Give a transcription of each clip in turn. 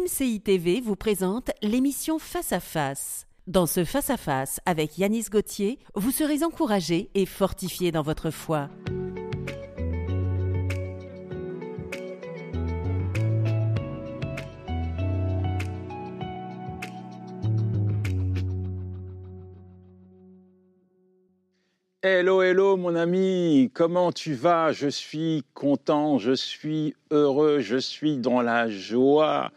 MCI TV vous présente l'émission Face à Face. Dans ce Face à Face avec Yanis Gauthier, vous serez encouragé et fortifié dans votre foi. Hello, hello mon ami, comment tu vas? Je suis content, je suis heureux, je suis dans la joie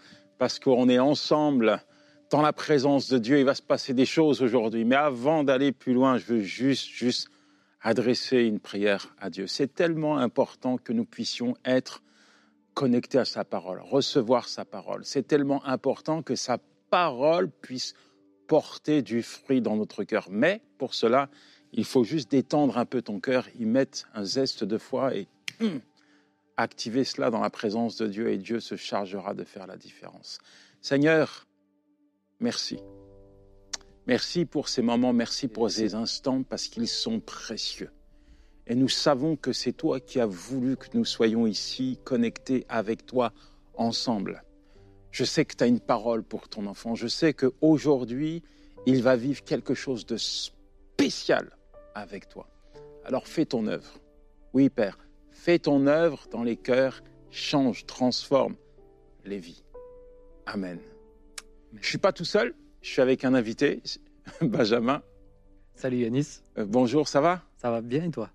parce qu'on est ensemble dans la présence de Dieu. Il va se passer des choses aujourd'hui. Mais avant d'aller plus loin, je veux juste, juste adresser une prière à Dieu. C'est tellement important que nous puissions être connectés à sa parole, recevoir sa parole. C'est tellement important que sa parole puisse porter du fruit dans notre cœur. Mais pour cela, il faut juste détendre un peu ton cœur, y mettre un zeste de foi et activer cela dans la présence de Dieu et Dieu se chargera de faire la différence. Seigneur, merci. Merci pour ces moments, merci pour ces instants parce qu'ils sont précieux. Et nous savons que c'est toi qui as voulu que nous soyons ici connectés avec toi ensemble. Je sais que tu as une parole pour ton enfant. Je sais qu'aujourd'hui, il va vivre quelque chose de spécial avec toi. Alors fais ton œuvre. Oui, Père, fais ton œuvre dans les cœurs, change, transforme les vies. Amen. Je ne suis pas tout seul, je suis avec un invité, Benjamin. Salut Yanis. Euh, bonjour, ça va? Ça va bien et toi?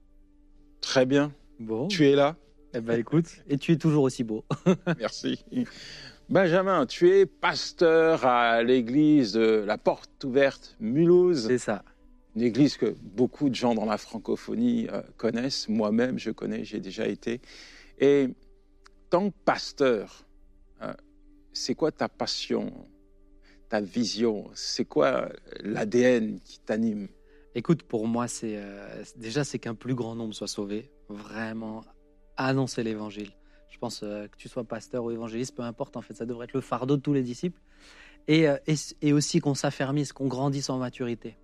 Très bien. Bon. Tu es là? Eh ben écoute, et tu es toujours aussi beau. Merci. Benjamin, tu es pasteur à l'église de la Porte Ouverte Mulhouse. C'est ça une église que beaucoup de gens dans la francophonie euh, connaissent. Moi-même, je connais, j'ai déjà été. Et tant que pasteur, euh, c'est quoi ta passion, ta vision? C'est quoi l'ADN qui t'anime? Écoute, pour moi, c'est euh, déjà c'est qu'un plus grand nombre soit sauvé. Vraiment, annoncer l'évangile. Je pense que tu sois pasteur ou évangéliste, peu importe, en fait, ça devrait être le fardeau de tous les disciples. Et aussi qu'on s'affermisse, qu'on grandisse en maturité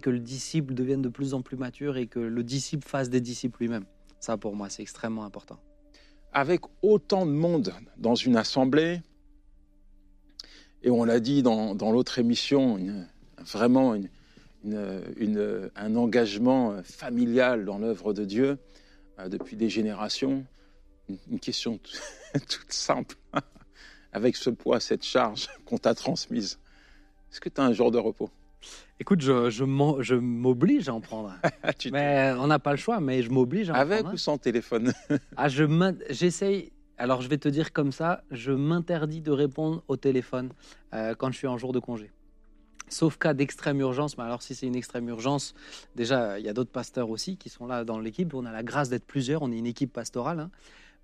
que le disciple devienne de plus en plus mature et que le disciple fasse des disciples lui-même. Ça, pour moi, c'est extrêmement important. Avec autant de monde dans une assemblée, et on l'a dit dans, l'autre émission, vraiment un engagement familial dans l'œuvre de Dieu euh, depuis des générations. Une, question toute simple, avec ce poids, cette charge qu'on t'a transmise. Est-ce que tu as un jour de repos? Écoute, je, je m'oblige à en prendre. mais on n'a pas le choix, mais je m'oblige à en Avec prendre. Avec ou sans téléphone? Ah, je J'essaye. Alors, je vais te dire comme ça, je m'interdis de répondre au téléphone euh, quand je suis en jour de congé. Sauf cas d'extrême urgence. Mais alors, si c'est une extrême urgence, déjà, il y a d'autres pasteurs aussi qui sont là dans l'équipe. On a la grâce d'être plusieurs. On est une équipe pastorale. Hein.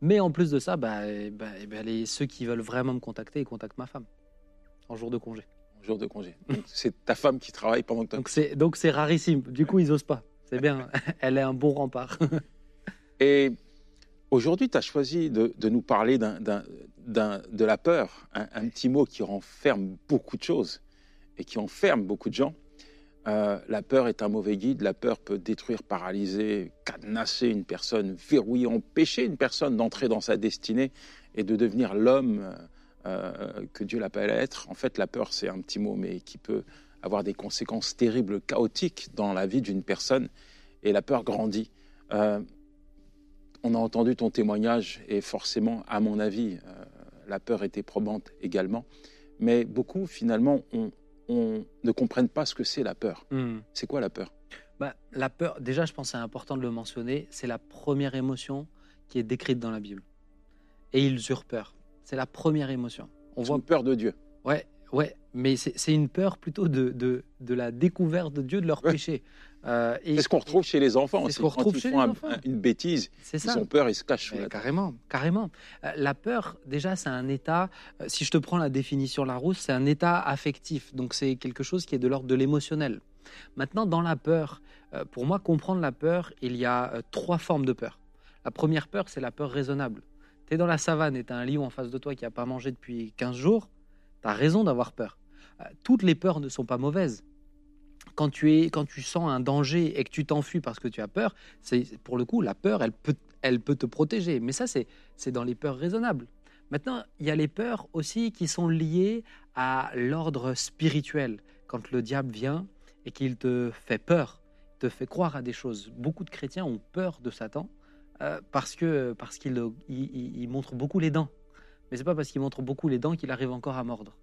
Mais en plus de ça, bah, bah, bah, les, ceux qui veulent vraiment me contacter, ils contactent ma femme en jour de congé jour de congé. c'est ta femme qui travaille pendant que toi. Donc c'est rarissime. Du coup, ils osent pas. C'est bien. Elle est un bon rempart. Et aujourd'hui, tu as choisi de, nous parler de la peur, un, petit mot qui renferme beaucoup de choses et qui enferme beaucoup de gens. Euh, la peur est un mauvais guide. La peur peut détruire, paralyser, cadenasser une personne, verrouiller, empêcher une personne d'entrer dans sa destinée et de devenir l'homme euh, que Dieu l'appelle à être. En fait, la peur, c'est un petit mot, mais qui peut avoir des conséquences terribles, chaotiques dans la vie d'une personne. Et la peur grandit. Euh, on a entendu ton témoignage et forcément, à mon avis, euh, la peur était probante également. Mais beaucoup, finalement, on, ne comprennent pas ce que c'est la peur. Hmm. C'est quoi la peur? Bah, La peur, déjà, je pense que c'est important de le mentionner, c'est la première émotion qui est décrite dans la Bible. Et ils eurent peur. C'est la première émotion. On voit peur de Dieu. Ouais, ouais, mais c'est une peur plutôt de, de, de, la découverte de Dieu, de leur péché. Euh, c'est ce qu'on retrouve chez les enfants aussi. Ce qu'on retrouve chez les enfants. une bêtise, ils ça. ont peur, ils se cachent. carrément, carrément. Euh, la peur, déjà, c'est un état. Euh, si je te prends la définition Larousse, c'est un état affectif. Donc c'est quelque chose qui est de l'ordre de l'émotionnel. Maintenant, dans la peur, pour moi, comprendre la peur, il y a trois formes de peur. La première peur, c'est la peur raisonnable. Tu es dans la savane et tu as un lion en face de toi qui n'a pas mangé depuis 15 jours, tu as raison d'avoir peur. Euh, toutes les peurs ne sont pas mauvaises. Quand tu, es, quand tu sens un danger et que tu t'enfuis parce que tu as peur, c'est pour le coup, la peur, elle peut, elle peut te protéger. Mais ça, c'est dans les peurs raisonnables. Maintenant, il y a les peurs aussi qui sont liées à l'ordre spirituel. Quand le diable vient et qu'il te fait peur, te fait croire à des choses. Beaucoup de chrétiens ont peur de Satan euh, parce que parce qu'il il, montre beaucoup les dents. Mais c'est pas parce qu'il montre beaucoup les dents qu'il arrive encore à mordre.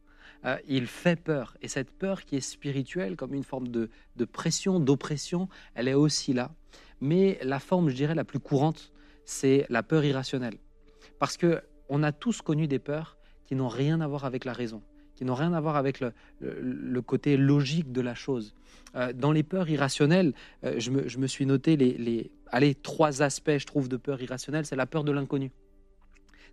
Euh, il fait peur. Et cette peur qui est spirituelle, comme une forme de, pression, d'oppression, elle est aussi là. Mais la forme, je dirais, la plus courante, c'est la peur irrationnelle. Parce que on a tous connu des peurs qui n'ont rien à voir avec la raison, qui n'ont rien à voir avec le, côté logique de la chose. Euh, dans les peurs irrationnelles, euh, je, me, suis noté les allez, trois aspects, je trouve, de peur irrationnelle. C'est la peur de l'inconnu.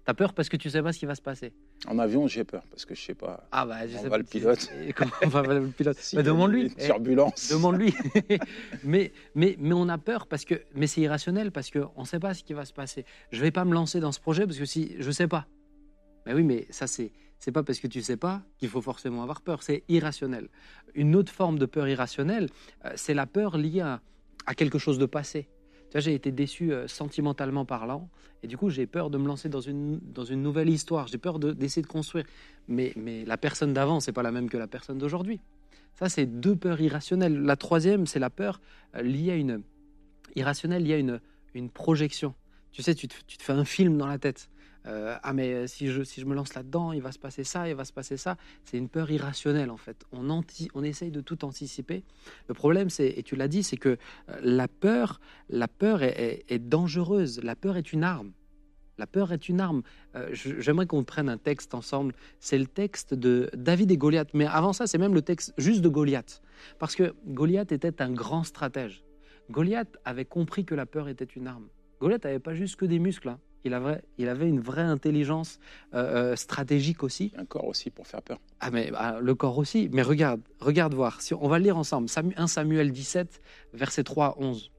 Tu as peur parce que tu sais pas ce qui va se passer. En avion, j'ai peur parce que je sais pas. Ah bah, je on sais va le pilote. Comment on va le pilote Demande-lui. Turbulence. Demande-lui. mais, mais, mais on a peur parce que, mais c'est irrationnel parce qu'on ne sait pas ce qui va se passer. Je vais pas me lancer dans ce projet parce que si je sais pas. Mais oui, mais ça c'est c'est pas parce que tu sais pas qu'il faut forcément avoir peur. C'est irrationnel. Une autre forme de peur irrationnelle, euh, c'est la peur liée à, à quelque chose de passé j'ai été déçu euh, sentimentalement parlant, et du coup, j'ai peur de me lancer dans une, dans une nouvelle histoire. J'ai peur d'essayer de, construire. Mais, mais la personne d'avant, c'est pas la même que la personne d'aujourd'hui. Ça, c'est deux peurs irrationnelles. La troisième, c'est la peur euh, liée à une irrationnelle liée à une, une projection. Tu sais, tu tu te fais un film dans la tête. Euh, ah mais euh, si je, si je me lance là-dedans, il va se passer ça, il va se passer ça. C'est une peur irrationnelle en fait. On, anti, on essaye de tout anticiper. Le problème, c'est, et tu l'as dit, c'est que euh, la peur, la peur est, dangereuse. La peur est une arme. La peur est une arme. j'aimerais qu'on prenne un texte ensemble. C'est le texte de David et Goliath. Mais avant ça, c'est même le texte juste de Goliath. Parce que Goliath était un grand stratège. Goliath avait compris que la peur était une arme. Goliath n'avait pas juste que des muscles. Hein. Il avait, il avait une vraie intelligence euh, euh, stratégique aussi. Un corps aussi pour faire peur. Ah mais bah, le corps aussi. Mais regarde, regarde voir. Si on va le lire ensemble. 1 Samuel 17, versets 3 à 11.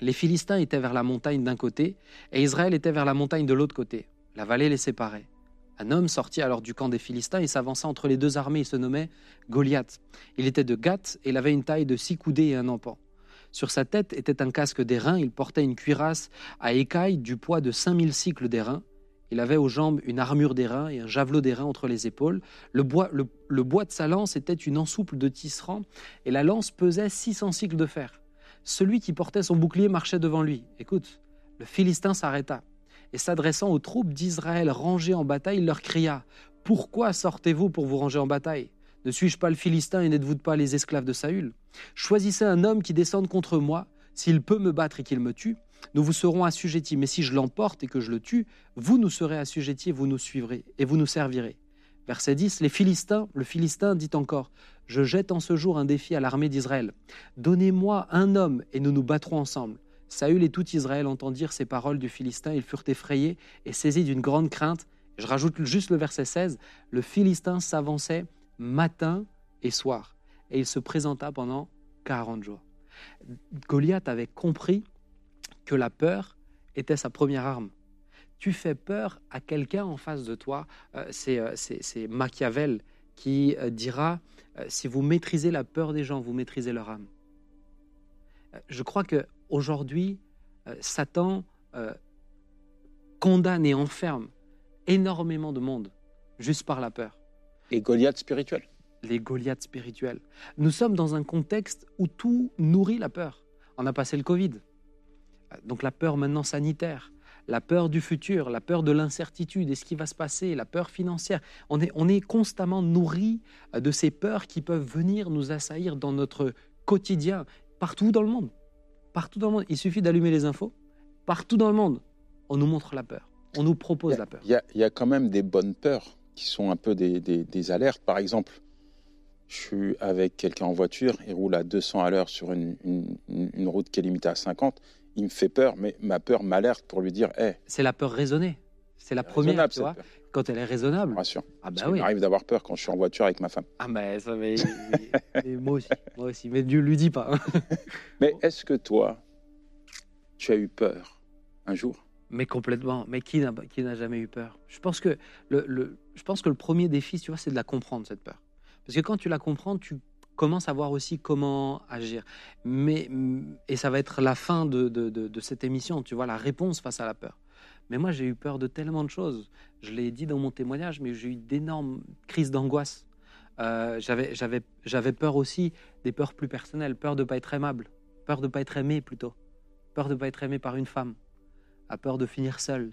Les Philistins étaient vers la montagne d'un côté et Israël était vers la montagne de l'autre côté. La vallée les séparait. Un homme sortit alors du camp des Philistins et s'avança entre les deux armées. Il se nommait Goliath. Il était de Gath et il avait une taille de six coudées et un empan. Sur sa tête était un casque d'airain, il portait une cuirasse à écailles du poids de 5000 cycles d'airain. Il avait aux jambes une armure d'airain et un javelot d'airain entre les épaules. Le bois, de sa lance était une ensouple de tisserand et la lance pesait 600 cycles de fer. Celui qui portait son bouclier marchait devant lui. Écoute, le Philistin s'arrêta et s'adressant aux troupes d'Israël rangées en bataille, il leur cria Pourquoi sortez-vous pour vous ranger en bataille? Ne suis-je pas le Philistin et n'êtes-vous pas les esclaves de Saül? Choisissez un homme qui descende contre moi. S'il peut me battre et qu'il me tue, nous vous serons assujettis. Mais si je l'emporte et que je le tue, vous nous serez assujettis et vous nous suivrez et vous nous servirez. Verset 10, les Philistins, le Philistin dit encore, Je jette en ce jour un défi à l'armée d'Israël. Donnez-moi un homme et nous nous battrons ensemble. Saül et tout Israël entendirent ces paroles du Philistin, ils furent effrayés et saisis d'une grande crainte. Je rajoute juste le verset 16, le Philistin s'avançait matin et soir. Et il se présenta pendant 40 jours. Goliath avait compris que la peur était sa première arme. Tu fais peur à quelqu'un en face de toi. Euh, euh, c'est Machiavel qui euh, dira, si vous maîtrisez la peur des gens, vous maîtrisez leur âme. Je crois que aujourd'hui, Satan condamne et enferme énormément de monde juste par la peur. Les Goliaths spirituels. Les Goliaths spirituels. Nous sommes dans un contexte où tout nourrit la peur. On a passé le Covid. Donc la peur maintenant sanitaire, la peur du futur, la peur de l'incertitude et ce qui va se passer, la peur financière. On est, on est constamment nourri de ces peurs qui peuvent venir nous assaillir dans notre quotidien, partout dans le monde. Partout dans le monde. Il suffit d'allumer les infos. Partout dans le monde, on nous montre la peur. On nous propose la peur. Il y, y, a quand même des bonnes peurs qui sont un peu des, des, alertes. Par exemple, je suis avec quelqu'un en voiture, il roule à 200 à l'heure sur une, une, route qui est limitée à 50. Il me fait peur, mais ma peur m'alerte pour lui dire hey, C'est la peur raisonnée. C'est la première, tu vois, quand elle est raisonnable. Bien sûr. Ah bah oui. Il m'arrive d'avoir peur quand je suis en voiture avec ma femme. Ah mais ça, mais, moi aussi, moi aussi. Mais Dieu lui dit pas. mais est-ce que toi, tu as eu peur un jour? Mais complètement. Mais qui n'a, jamais eu peur? Je pense, que le, je pense que le premier défi, tu vois, c'est de la comprendre, cette peur. Parce que quand tu la comprends, tu commences à voir aussi comment agir. Mais, et ça va être la fin de, cette émission, tu vois, la réponse face à la peur. Mais moi, j'ai eu peur de tellement de choses. Je l'ai dit dans mon témoignage, mais j'ai eu d'énormes crises d'angoisse. Euh, j'avais peur aussi des peurs plus personnelles, peur de ne pas être aimable, peur de ne pas être aimé plutôt, peur de ne pas être aimé par une femme, la peur de finir seul,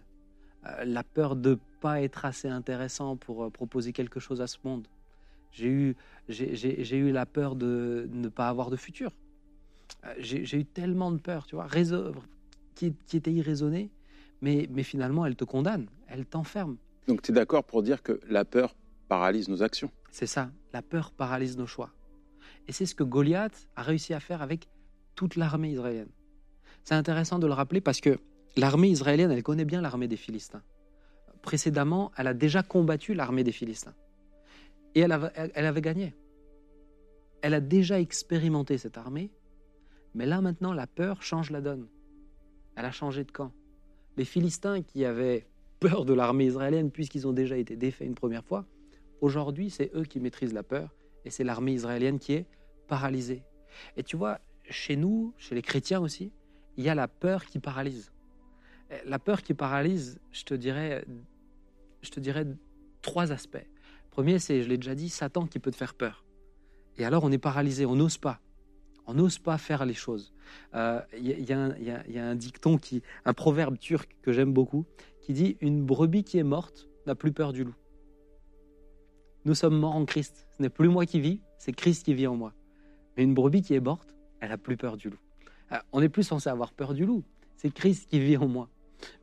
euh, la peur de ne pas être assez intéressant pour euh, proposer quelque chose à ce monde. J'ai eu, j'ai, eu la peur de ne pas avoir de futur. J'ai, j'ai eu tellement de peur, tu vois, qui, qui était irraisonnée mais, mais finalement, elle te condamne, elle t'enferme. Donc tu es d'accord pour dire que la peur paralyse nos actions C'est ça, la peur paralyse nos choix. Et c'est ce que Goliath a réussi à faire avec toute l'armée israélienne. C'est intéressant de le rappeler parce que l'armée israélienne, elle connaît bien l'armée des Philistins. Précédemment, elle a déjà combattu l'armée des Philistins. Et elle avait, gagné. Elle a déjà expérimenté cette armée, mais là maintenant, la peur change la donne. Elle a changé de camp les Philistins qui avaient peur de l'armée israélienne puisqu'ils ont déjà été défaits une première fois, aujourd'hui c'est eux qui maîtrisent la peur et c'est l'armée israélienne qui est paralysée. Et tu vois, chez nous, chez les chrétiens aussi, il y a la peur qui paralyse. La peur qui paralyse, je te dirais, je te dirais trois aspects. Premier, c'est, je l'ai déjà dit, Satan qui peut te faire peur. Et alors on est paralysé, on n'ose pas. On n'ose pas faire les choses. Il euh, y, a un dicton, qui, un proverbe turc que j'aime beaucoup, qui dit Une brebis qui est morte n'a plus peur du loup. Nous sommes morts en Christ. Ce n'est plus moi qui vis, c'est Christ qui vit en moi. Mais une brebis qui est morte, elle n'a plus peur du loup. Euh, on n'est plus censé avoir peur du loup. C'est Christ qui vit en moi.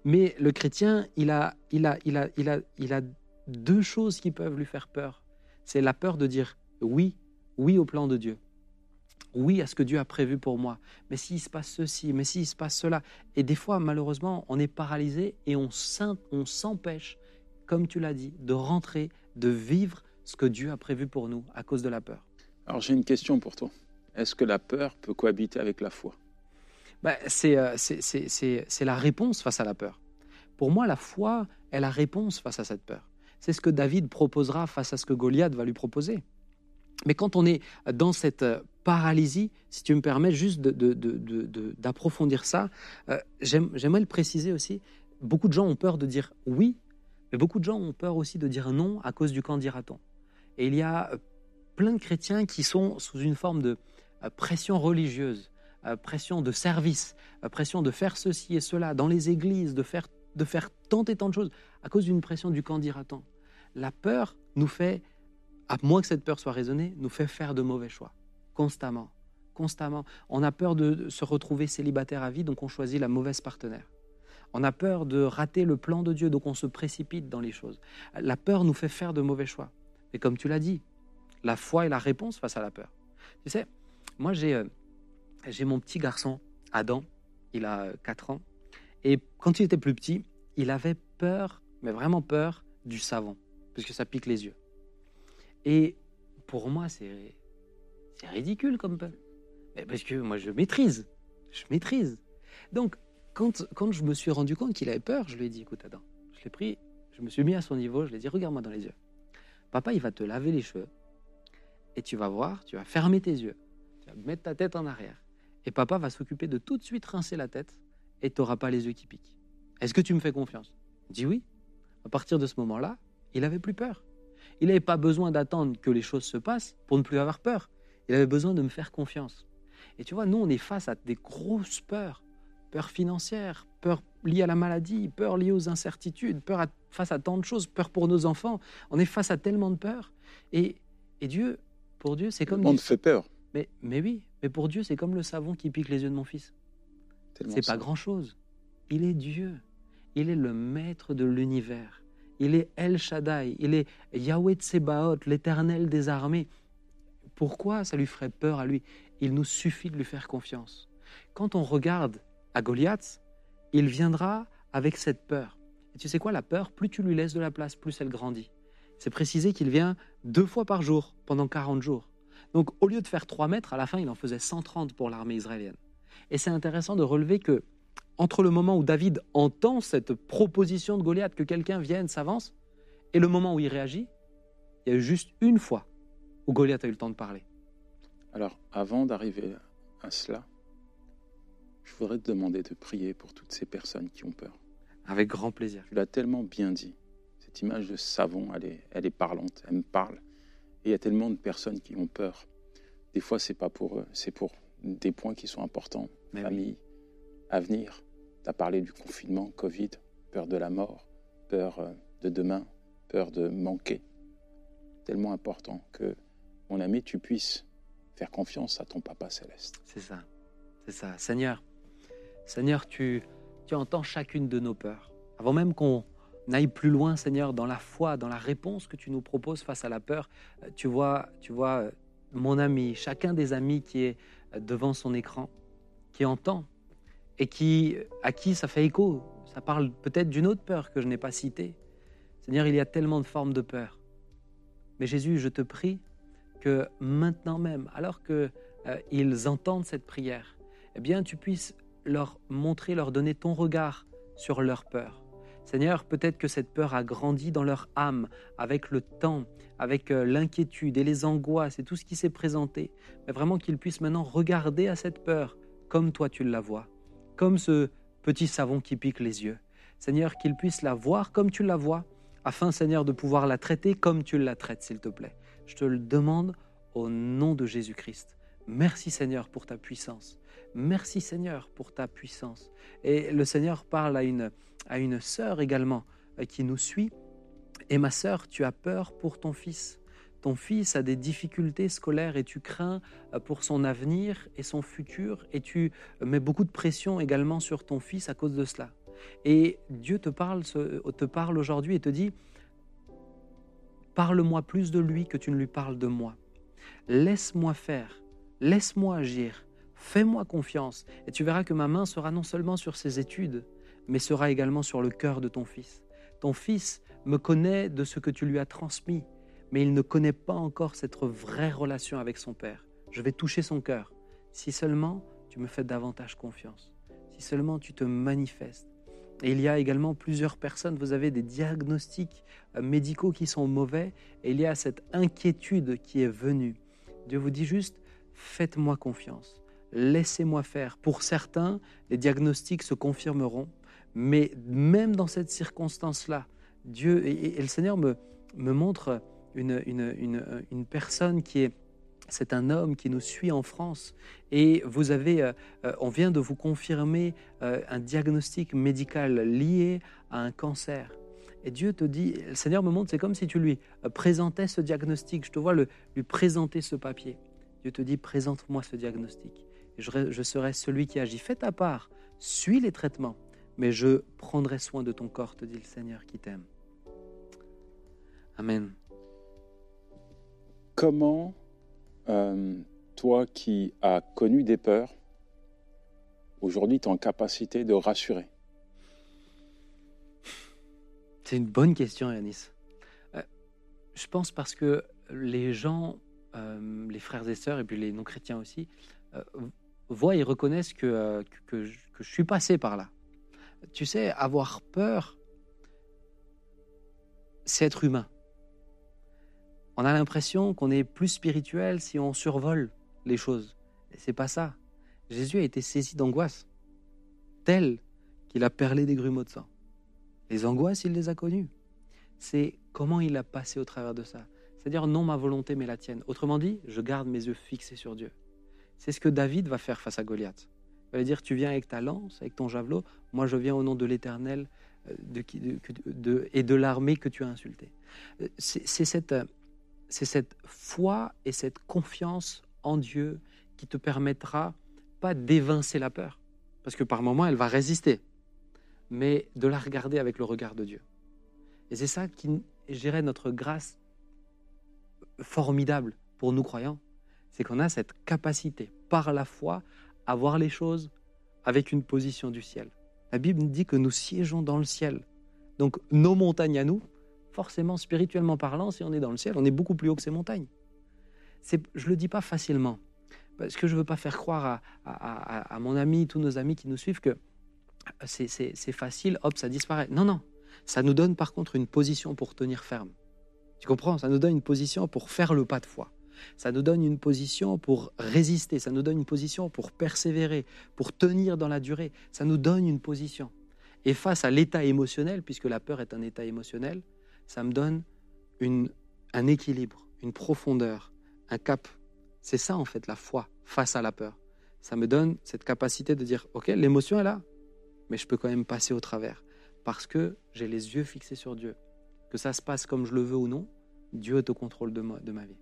Mais le chrétien, il a, il a, il a, il a, il a deux choses qui peuvent lui faire peur. C'est la peur de dire oui, oui au plan de Dieu oui à ce que Dieu a prévu pour moi, mais s'il se passe ceci, mais s'il se passe cela. Et des fois, malheureusement, on est paralysé et on s'empêche, comme tu l'as dit, de rentrer, de vivre ce que Dieu a prévu pour nous à cause de la peur. Alors j'ai une question pour toi. Est-ce que la peur peut cohabiter avec la foi? Ben, C'est la réponse face à la peur. Pour moi, la foi est la réponse face à cette peur. C'est ce que David proposera face à ce que Goliath va lui proposer. Mais quand on est dans cette paralysie, si tu me permets juste d'approfondir ça, euh, j'aimerais le préciser aussi. Beaucoup de gens ont peur de dire oui, mais beaucoup de gens ont peur aussi de dire non à cause du quand dira-t-on. Et il y a euh, plein de chrétiens qui sont sous une forme de euh, pression religieuse, pression de service, pression de faire ceci et cela dans les églises, de faire, de faire tant et tant de choses à cause d'une pression du quand dira-t-on. La peur nous fait, à moins que cette peur soit raisonnée, nous fait faire de mauvais choix constamment. Constamment. On a peur de se retrouver célibataire à vie, donc on choisit la mauvaise partenaire. On a peur de rater le plan de Dieu, donc on se précipite dans les choses. La peur nous fait faire de mauvais choix. Et comme tu l'as dit, la foi est la réponse face à la peur. Tu sais, moi j'ai euh, j'ai mon petit garçon, Adam, il a 4 ans, et quand il était plus petit, il avait peur, mais vraiment peur, du savon, parce que ça pique les yeux. Et pour moi, c'est ridicule comme peu. parce que moi, je maîtrise. Je maîtrise. Donc, quand, quand je me suis rendu compte qu'il avait peur, je lui ai dit, écoute, Adam, je l'ai pris, je me suis mis à son niveau, je lui ai dit, regarde-moi dans les yeux. Papa, il va te laver les cheveux. Et tu vas voir, tu vas fermer tes yeux. Tu vas mettre ta tête en arrière. Et papa va s'occuper de tout de suite rincer la tête et tu n'auras pas les yeux qui piquent. Est-ce que tu me fais confiance? Dit oui. À partir de ce moment-là, il n'avait plus peur. Il n'avait pas besoin d'attendre que les choses se passent pour ne plus avoir peur. Il avait besoin de me faire confiance. Et tu vois, nous, on est face à des grosses peurs. Peur financière, peur liée à la maladie, peur liée aux incertitudes, peur face à tant de choses, peur pour nos enfants. On est face à tellement de peurs. Et, et Dieu, pour Dieu, c'est comme... On fait peur. Mais, mais oui, mais pour Dieu, c'est comme le savon qui pique les yeux de mon fils. C'est pas grand-chose. Il est Dieu. Il est le maître de l'univers. Il est El Shaddai. Il est Yahweh Tsebaot, l'éternel des armées. Pourquoi ça lui ferait peur à lui? Il nous suffit de lui faire confiance. Quand on regarde à Goliath, il viendra avec cette peur. Et tu sais quoi, la peur, plus tu lui laisses de la place, plus elle grandit. C'est précisé qu'il vient deux fois par jour pendant 40 jours. Donc au lieu de faire 3 mètres, à la fin, il en faisait 130 pour l'armée israélienne. Et c'est intéressant de relever que entre le moment où David entend cette proposition de Goliath que quelqu'un vienne, s'avance, et le moment où il réagit, il y a eu juste une fois où Goliath a eu le temps de parler. Alors, avant d'arriver à cela, je voudrais te demander de prier pour toutes ces personnes qui ont peur. Avec grand plaisir. Tu l'as tellement bien dit. Cette image de savon, elle est, elle est parlante, elle me parle. Et il y a tellement de personnes qui ont peur. Des fois, c'est pas pour eux, c'est pour des points qui sont importants. Mais Famille, avenir. Tu as parlé du confinement, Covid, peur de la mort, peur euh, de demain, peur de manquer. Tellement important que, mon ami, tu puisses faire confiance à ton Papa céleste. C'est ça. C'est ça. Seigneur, Seigneur, tu, tu entends chacune de nos peurs. Avant même qu'on aille plus loin, Seigneur, dans la foi, dans la réponse que tu nous proposes face à la peur, euh, tu vois, tu vois euh, mon ami, chacun des amis qui est euh, devant son écran, qui entend et qui, à qui ça fait écho. Ça parle peut-être d'une autre peur que je n'ai pas citée. Seigneur, il y a tellement de formes de peur. Mais Jésus, je te prie que maintenant même, alors qu'ils ils entendent cette prière, eh bien, tu puisses leur montrer, leur donner ton regard sur leur peur. Seigneur, peut-être que cette peur a grandi dans leur âme avec le temps, avec euh, l'inquiétude et les angoisses et tout ce qui s'est présenté, mais vraiment qu'ils puissent maintenant regarder à cette peur comme toi tu la vois, comme ce petit savon qui pique les yeux. Seigneur, qu'ils puissent la voir comme tu la vois, afin, Seigneur, de pouvoir la traiter comme tu la traites, s'il te plaît. Je te le demande au nom de Jésus-Christ. Merci, Seigneur, pour ta puissance. Merci Seigneur pour ta puissance. Et le Seigneur parle à une, à une sœur également euh, qui nous suit. Et ma sœur, tu as peur pour ton fils. Ton fils a des difficultés scolaires et tu crains euh, pour son avenir et son futur et tu mets beaucoup de pression également sur ton fils à cause de cela. Et Dieu te parle, te parle aujourd'hui et te dit, parle-moi plus de lui que tu ne lui parles de moi. Laisse-moi faire, laisse-moi agir Fais-moi confiance et tu verras que ma main sera non seulement sur ses études, mais sera également sur le cœur de ton fils. Ton fils me connaît de ce que tu lui as transmis, mais il ne connaît pas encore cette vraie relation avec son père. Je vais toucher son cœur. Si seulement tu me fais davantage confiance, si seulement tu te manifestes. Et il y a également plusieurs personnes, vous avez des diagnostics euh, médicaux qui sont mauvais, et il y a cette inquiétude qui est venue. Dieu vous dit juste, faites-moi confiance laissez-moi faire. Pour certains, les diagnostics se confirmeront, mais même dans cette circonstance-là, Dieu et, le Seigneur me, me montre une, une, personne qui est c'est un homme qui nous suit en France et vous avez, euh, euh, on vient de vous confirmer euh, un diagnostic médical lié à un cancer. Et Dieu te dit, le Seigneur me montre, c'est comme si tu lui présentais ce diagnostic. Je te vois le, lui présenter ce papier. Dieu te dit, présente-moi ce diagnostic je, serai celui qui agit. Fais ta part, suis les traitements, mais je prendrai soin de ton corps, te dit le Seigneur qui t'aime. Amen. Comment, euh, toi qui as connu des peurs, aujourd'hui tu es en capacité de rassurer? C'est une bonne question, Yanis. Euh, je pense parce que les gens, euh, les frères et sœurs, et puis les non-chrétiens aussi, voient et reconnaissent que, que, je, que, je, suis passé par là. Tu sais, avoir peur, c'est être humain. On a l'impression qu'on est plus spirituel si on survole les choses. Et c'est pas ça. Jésus a été saisi d'angoisse, telle qu'il a perlé des grumeaux de sang. Les angoisses, il les a connues. C'est comment il a passé au travers de ça. C'est-à-dire non ma volonté mais la tienne. Autrement dit, je garde mes yeux fixés sur Dieu. C'est ce que David va faire face à Goliath. Il va dire, tu viens avec ta lance, avec ton javelot, moi je viens au nom de l'Éternel euh, et de l'armée que tu as insultée. Euh, c'est cette, euh, cette foi et cette confiance en Dieu qui te permettra pas d'évincer la peur, parce que par moments elle va résister, mais de la regarder avec le regard de Dieu. Et c'est ça qui gérait notre grâce formidable pour nous croyants, c'est qu'on a cette capacité, par la foi, à voir les choses avec une position du ciel. La Bible dit que nous siégeons dans le ciel. Donc nos montagnes à nous, forcément spirituellement parlant, si on est dans le ciel, on est beaucoup plus haut que ces montagnes. je ne le dis pas facilement, parce que je ne veux pas faire croire à, mon ami, tous nos amis qui nous suivent, que c'est facile, hop, ça disparaît. Non, non. Ça nous donne par contre une position pour tenir ferme. Tu comprends? Ça nous donne une position pour faire le pas de foi. Ça nous donne une position pour résister, ça nous donne une position pour persévérer, pour tenir dans la durée, ça nous donne une position. Et face à l'état émotionnel, puisque la peur est un état émotionnel, ça me donne un équilibre, une profondeur, un cap. C'est ça en fait la foi face à la peur. Ça me donne cette capacité de dire, ok, l'émotion est là, mais je peux quand même passer au travers, parce que j'ai les yeux fixés sur Dieu. Que ça se passe comme je le veux ou non, Dieu est au contrôle de ma, de ma vie.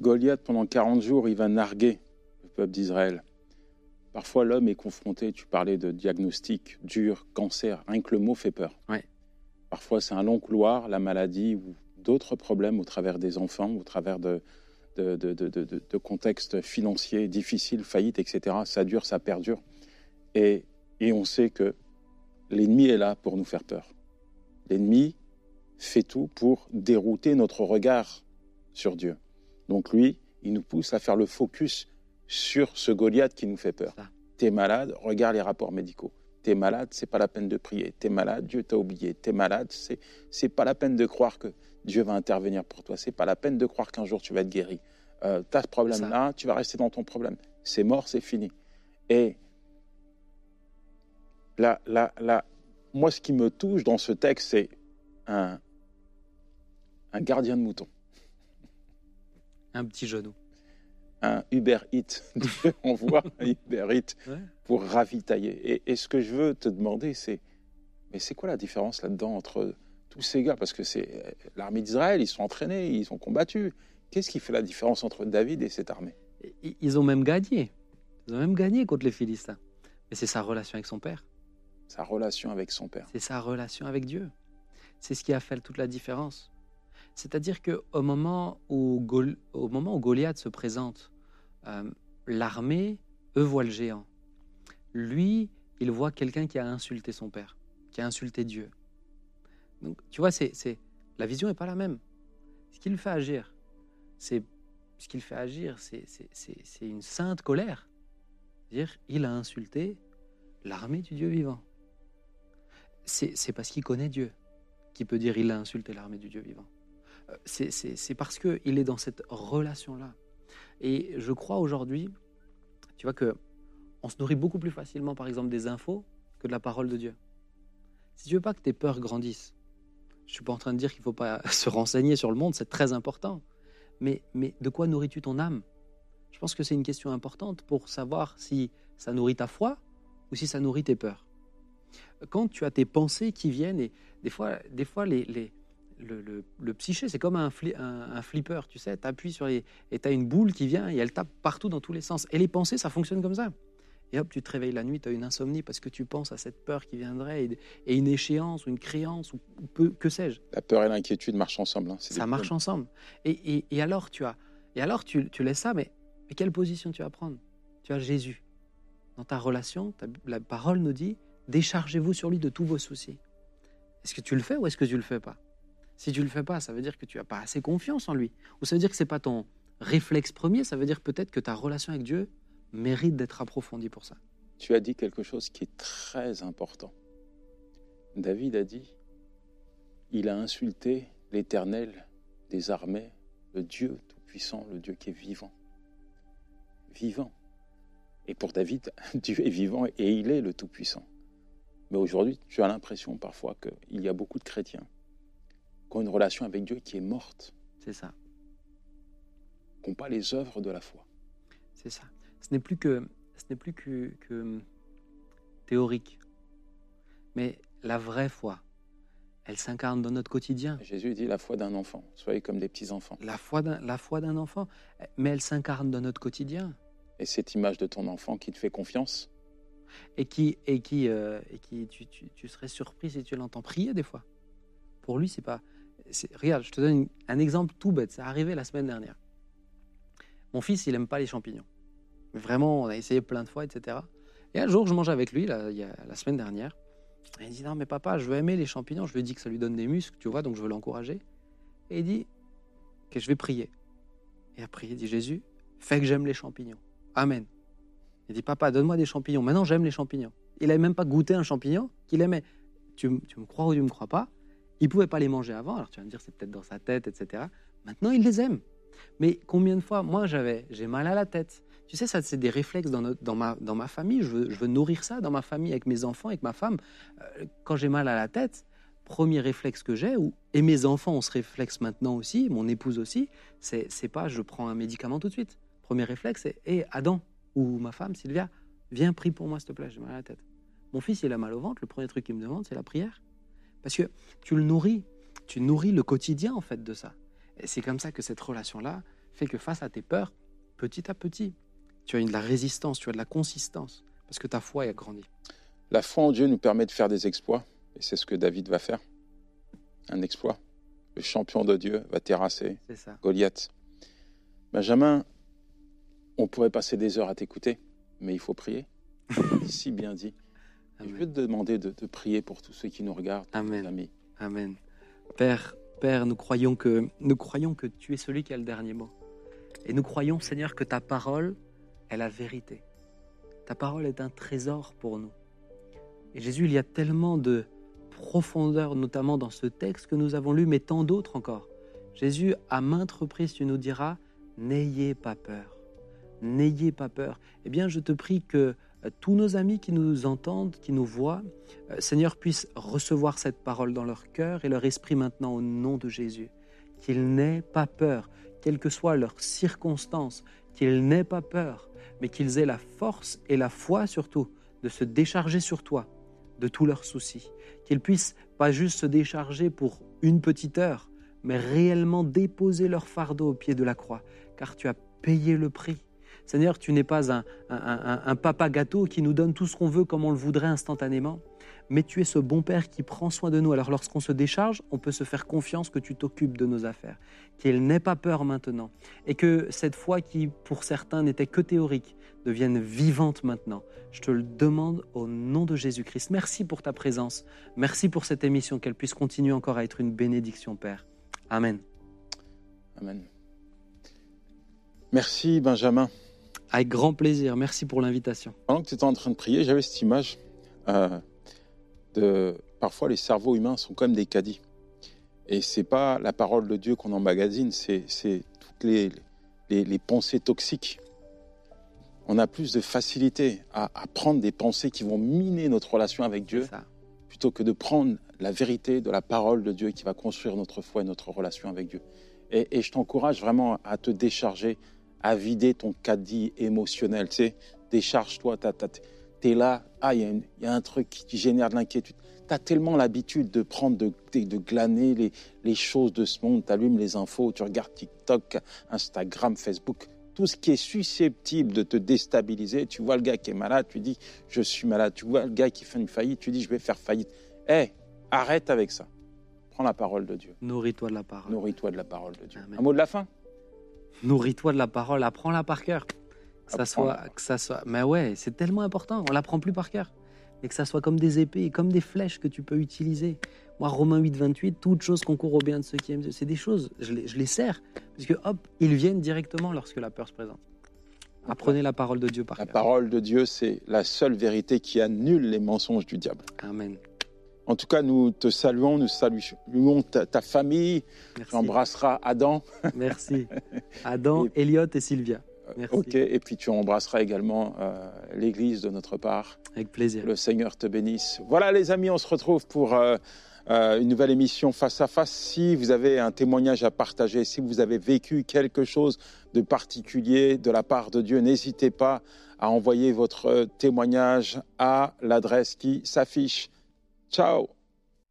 Goliath, pendant 40 jours, il va narguer le peuple d'Israël. Parfois, l'homme est confronté, tu parlais de diagnostic dur, cancer, rien que le mot fait peur. Ouais. Parfois, c'est un long couloir, la maladie ou d'autres problèmes au travers des enfants, au travers de, de, de, de, de- de contextes financiers difficiles, faillites, etc. Ça dure, ça perdure. Et, et on sait que l'ennemi est là pour nous faire peur. L'ennemi fait tout pour dérouter notre regard sur Dieu. Donc lui, il nous pousse à faire le focus sur ce Goliath qui nous fait peur. T'es malade, regarde les rapports médicaux. T'es malade, c'est pas la peine de prier. T'es malade, Dieu t'a oublié. T'es malade, c'est c'est pas la peine de croire que Dieu va intervenir pour toi. C'est pas la peine de croire qu'un jour tu vas être guéri. Euh, T'as ce problème-là, tu vas rester dans ton problème. C'est mort, c'est fini. Et là, là, là, moi, ce qui me touche dans ce texte, c'est un, un gardien de mouton, Un petit genou. un Uber Eats. Dieu envoie un Uber Eats Ouais. pour ravitailler. Et, et ce que je veux te demander, c'est mais c'est quoi la différence là-dedans entre tous ces gars? Parce que c'est euh, l'armée d'Israël, ils sont entraînés, ils ont combattu. Qu'est-ce qui fait la différence entre David et cette armée? Ils ont même gagné. Ils ont même gagné contre les Philistins. Mais c'est sa relation avec son père. Sa relation avec son père. C'est sa relation avec Dieu. C'est ce qui a fait toute la différence. C'est-à-dire qu'au moment, où moment où Goliath se présente, euh, l'armée, eux, voient le géant. Lui, il voit quelqu'un qui a insulté son père, qui a insulté Dieu. Donc, tu vois, c'est, c'est- la vision n'est pas la même. Ce qui le fait agir, c'est ce qui le fait agir, c'est, c'est- c'est- une sainte colère. C'est-à-dire, il a insulté l'armée du Dieu vivant c'est c'est parce qu'il connaît Dieu qu'il peut dire il a insulté l'armée du Dieu vivant. C'est- parce qu'il est dans cette relation-là. Et je crois aujourd'hui, tu vois, que on se nourrit beaucoup plus facilement, par exemple, des infos que de la parole de Dieu. Si tu veux pas que tes peurs grandissent, je suis pas en train de dire qu'il faut pas se renseigner sur le monde, c'est très important. Mais, mais de quoi nourris-tu ton âme? Je pense que c'est une question importante pour savoir si ça nourrit ta foi ou si ça nourrit tes peurs quand tu as tes pensées qui viennent, et des fois, des fois les- le, le- le psyché, c'est comme un, fli- un, un flipper, tu sais, tu appuies sur les... et tu as une boule qui vient et elle tape partout dans tous les sens. Et les pensées, ça fonctionne comme ça. Et hop, tu te réveilles la nuit, tu as une insomnie parce que tu penses à cette peur qui viendrait et, et une échéance ou une créance ou, ou peu- que sais-je. La peur et l'inquiétude marchent ensemble. hein. Ça marche problèmes. ensemble. Et, et- et alors, tu as, et alors tu, tu laisses ça, mais, mais quelle position tu vas prendre? Tu as Jésus. Dans ta relation, ta- la parole nous dit déchargez-vous sur lui de tous vos soucis. Est-ce que tu le fais ou est-ce que tu le fais pas? Si tu le fais pas, ça veut dire que tu n'as pas assez confiance en lui. Ou ça veut dire que c'est pas ton réflexe premier, ça veut dire peut-être que ta relation avec Dieu mérite d'être approfondie pour ça. Tu as dit quelque chose qui est très important. David a dit il a insulté l'Éternel des armées, le Dieu tout-puissant, le Dieu qui est vivant. Vivant. Et pour David, Dieu est vivant et il est le tout-puissant. Mais aujourd'hui, tu as l'impression parfois qu'il y a beaucoup de chrétiens qui ont une relation avec Dieu qui est morte, C'est ça. qui n'ont pas les œuvres de la foi. C'est ça. Ce n'est plus que, ce n'est plus que, que théorique. Mais la vraie foi, elle s'incarne dans notre quotidien. Jésus dit la foi d'un enfant, soyez comme des petits-enfants. La foi d'un, la foi d'un enfant, mais elle s'incarne dans notre quotidien. Et cette image de ton enfant qui te fait confiance, Et qui, et qui, euh, et qui tu, tu- tu serais surpris si tu l'entends prier des fois. Pour lui, c'est pas. Regarde, je te donne un exemple tout bête. Ça arrivé la semaine dernière. Mon fils, il aime pas les champignons. Vraiment, on a essayé plein de fois, etc. Et un jour, je mange avec lui, là, la semaine dernière. Et il dit Non, mais papa, je veux aimer les champignons. Je lui dis que ça lui donne des muscles, tu vois, donc je veux l'encourager. Et il dit que je vais prier. Et après, il dit Jésus, fais que j'aime les champignons. Amen. Il dit Papa, donne-moi des champignons. Maintenant, j'aime les champignons. Il n'avait même pas goûté un champignon qu'il aimait. Tu, tu me crois ou tu me crois pas? Il pouvait pas les manger avant. Alors tu vas me dire c'est peut-être dans sa tête, etc. Maintenant, il les aime. Mais combien de fois, moi, j'avais, j'ai mal à la tête. Tu sais, ça, c'est des réflexes dans, notre- dans, ma, dans ma famille. Je veux, nourrir ça dans ma famille, avec mes enfants, avec ma femme. Euh, quand j'ai mal à la tête, premier réflexe que j'ai, et mes enfants ont ce réflexe maintenant aussi, mon épouse aussi, c'est c'est pas je prends un médicament tout de suite. Premier réflexe, c'est Adam, ou ma femme, Sylvia, viens, prie pour moi, s'il te plaît, j'ai mal à la tête. Mon fils, il a mal au ventre, le premier truc qu'il me demande, c'est la prière. Parce que tu le nourris, tu nourris le quotidien, en fait, de ça. Et c'est comme ça que cette relation-là fait que face à tes peurs, petit à petit, tu as de la résistance, tu as de la consistance, parce que ta foi a grandi. La foi en Dieu nous permet de faire des exploits, et c'est ce que David va faire. Un exploit. Le champion de Dieu va terrasser. Goliath. Benjamin, on pourrait passer des heures à t'écouter, mais il faut prier. si bien dit. Je veux te demander de, de prier pour tous ceux qui nous regardent, Amen. nos amis. Amen. Père, Père, nous croyons que nous croyons que tu es celui qui a le dernier mot. Et nous croyons, Seigneur, que ta parole est la vérité. Ta parole est un trésor pour nous. Et Jésus, il y a tellement de profondeur, notamment dans ce texte que nous avons lu, mais tant d'autres encore. Jésus, à maintes reprises, tu nous diras, n'ayez pas peur. N'ayez pas peur. Eh bien, je te prie que tous nos amis qui nous entendent, qui nous voient, euh, Seigneur, puissent recevoir cette parole dans leur cœur et leur esprit maintenant au nom de Jésus. Qu'ils n'aient pas peur, quelles que soient leurs circonstances, qu'ils n'aient pas peur, mais qu'ils aient la force et la foi surtout de se décharger sur toi de tous leurs soucis. Qu'ils puissent pas juste se décharger pour une petite heure, mais réellement déposer leur fardeau au pied de la croix, car tu as payé le prix. Seigneur, tu n'es pas un, papa gâteau qui nous donne tout ce qu'on veut comme on le voudrait instantanément, mais tu es ce bon Père qui prend soin de nous. Alors lorsqu'on se décharge, on peut se faire confiance que tu t'occupes de nos affaires, qu'il n'ait pas peur maintenant, et que cette foi qui, pour certains, n'était que théorique, devienne vivante maintenant. Je te le demande au nom de Jésus-Christ. Merci pour ta présence. Merci pour cette émission, qu'elle puisse continuer encore à être une bénédiction, Père. Amen. Amen. Merci Benjamin. Avec grand plaisir. Merci pour l'invitation. Pendant que tu étais en train de prier, j'avais cette image euh, de parfois les cerveaux humains sont comme des caddies. Et c'est pas la parole de Dieu qu'on emmagasine, c'est toutes les, les, les pensées toxiques. On a plus de facilité à, à prendre des pensées qui vont miner notre relation avec Dieu plutôt que de prendre la vérité de la parole de Dieu qui va construire notre foi et notre relation avec Dieu. Et, et je t'encourage vraiment à te décharger, à vider ton caddie émotionnel. Tu sais, décharge-toi, tu es là, ah, il y, a y un truc qui génère de l'inquiétude. Tu as tellement l'habitude de prendre, de, de, de glaner les, les choses de ce monde. Tu allumes les infos, tu regardes TikTok, Instagram, Facebook. Tout ce qui est susceptible de te déstabiliser. Tu vois le gars qui est malade, tu dis je suis malade. Tu vois le gars qui fait une faillite, tu dis je vais faire faillite. Eh, arrête avec ça. Prends la parole de Dieu. Nourris-toi de la parole. Nourris-toi de la parole de Dieu. Amen. Un mot de la fin? Nourris-toi de la parole. Apprends-la par cœur. Que ça soit, que ça soit. Mais ouais, c'est tellement important. On l'apprend plus par cœur. Mais que ça soit comme des épées, comme des flèches que tu peux utiliser. Moi, Romains 8, 28, toutes choses concourent au bien de ceux qui aiment Dieu. C'est des choses, je les, je les sers. Parce que hop, ils viennent directement lorsque la peur se présente. Apprenez la parole de Dieu par La cœur. parole de Dieu, c'est la seule vérité qui annule les mensonges du diable. Amen. En tout cas, nous te saluons, nous saluons ta, ta famille. Merci. Tu embrasseras Adam. Merci. Adam, Elliot et Sylvia. Merci. Ok, et puis tu embrasseras également euh, l'Église de notre part. Avec plaisir. Le Seigneur te bénisse. Voilà les amis, on se retrouve pour euh, euh, une nouvelle émission face à face. Si vous avez un témoignage à partager, si vous avez vécu quelque chose de particulier de la part de Dieu, n'hésitez pas à envoyer votre témoignage à l'adresse qui s'affiche. Ciao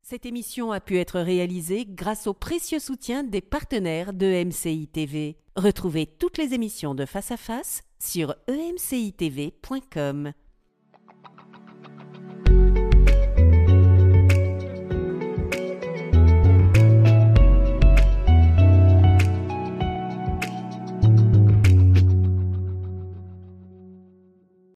Cette émission a pu être réalisée grâce au précieux soutien des partenaires de MCI TV. Retrouvez toutes les émissions de Face à Face sur emcitv.com.